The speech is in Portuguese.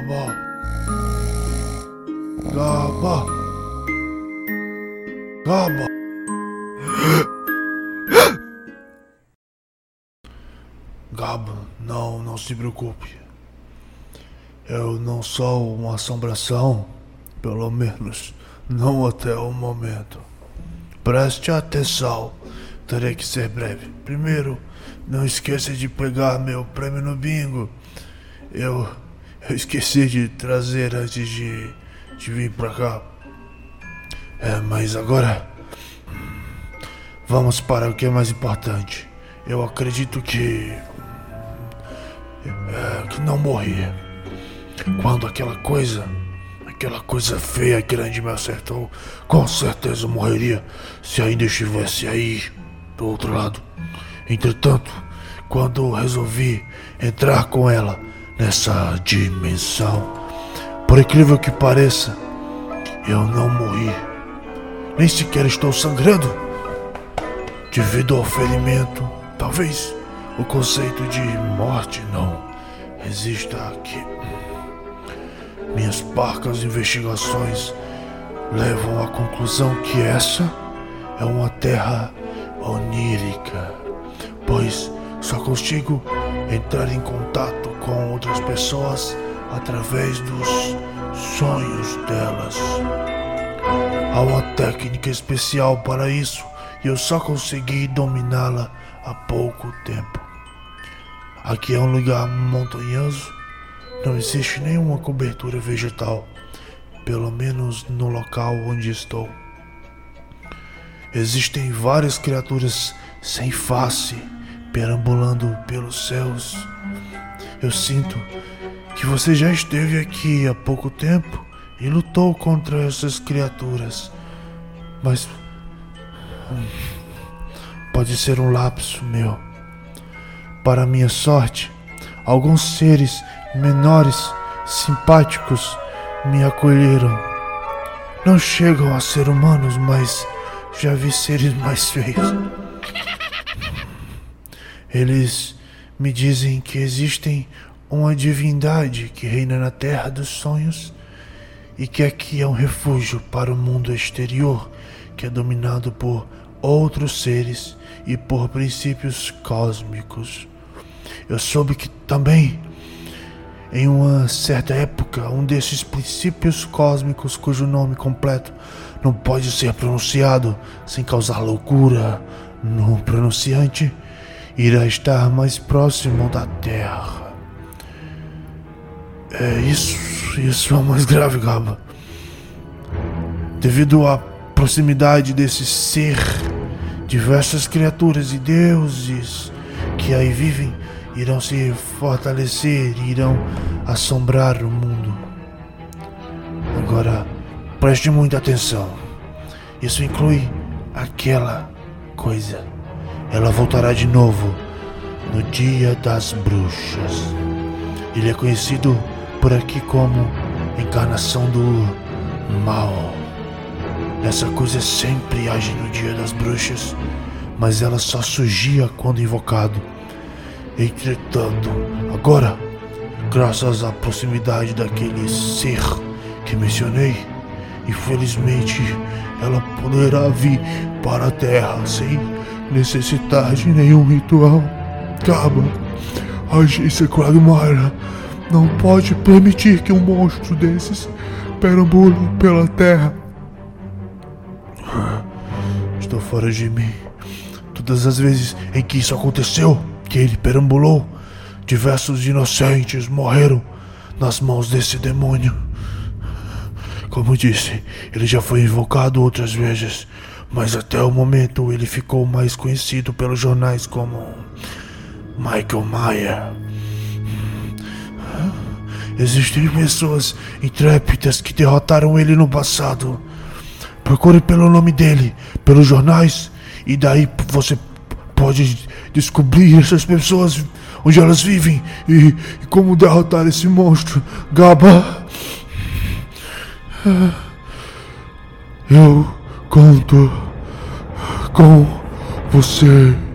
Gaba. Gaba. Gaba. Gaba, não, não se preocupe. Eu não sou uma assombração, pelo menos não até o momento. Preste atenção, terei que ser breve. Primeiro, não esqueça de pegar meu prêmio no bingo. Eu, eu esqueci de trazer antes de, de vir pra cá. É, mas agora. Vamos para o que é mais importante. Eu acredito que. É, que não morri. Quando aquela coisa. Aquela coisa feia grande me acertou, com certeza morreria se ainda estivesse aí do outro lado. Entretanto, quando resolvi entrar com ela nessa dimensão, por incrível que pareça, eu não morri. Nem sequer estou sangrando. Devido ao ferimento, talvez o conceito de morte não exista aqui. Minhas parcas investigações levam à conclusão que essa é uma terra onírica, pois só consigo entrar em contato com outras pessoas através dos sonhos delas. Há uma técnica especial para isso e eu só consegui dominá-la há pouco tempo. Aqui é um lugar montanhoso não existe nenhuma cobertura vegetal, pelo menos no local onde estou. Existem várias criaturas sem face perambulando pelos céus. Eu sinto que você já esteve aqui há pouco tempo e lutou contra essas criaturas, mas pode ser um lapso meu. Para minha sorte, alguns seres menores, simpáticos, me acolheram. Não chegam a ser humanos, mas já vi seres mais feios. Eles me dizem que existem uma divindade que reina na terra dos sonhos e que aqui é um refúgio para o mundo exterior que é dominado por outros seres e por princípios cósmicos. Eu soube que também em uma certa época, um desses princípios cósmicos, cujo nome completo não pode ser pronunciado sem causar loucura no pronunciante, irá estar mais próximo da Terra. É isso, isso é o mais grave, Gaba. Devido à proximidade desse ser, diversas criaturas e deuses que aí vivem irão se fortalecer e irão assombrar o mundo. Agora, preste muita atenção. Isso inclui aquela coisa. Ela voltará de novo no Dia das Bruxas. Ele é conhecido por aqui como encarnação do mal. Essa coisa sempre age no Dia das Bruxas, mas ela só surgia quando invocado Entretanto, agora, graças à proximidade daquele ser que mencionei, infelizmente ela poderá vir para a Terra sem necessitar de nenhum ritual. Caba, a agência Quagmire não pode permitir que um monstro desses perambule pela Terra. Estou fora de mim. Todas as vezes em que isso aconteceu, que ele perambulou, diversos inocentes morreram nas mãos desse demônio. Como disse, ele já foi invocado outras vezes, mas até o momento ele ficou mais conhecido pelos jornais como Michael Mayer. Existem pessoas intrépidas que derrotaram ele no passado. Procure pelo nome dele, pelos jornais, e daí você pode descobrir essas pessoas, onde elas vivem e, e como derrotar esse monstro. Gaba. Eu conto com você.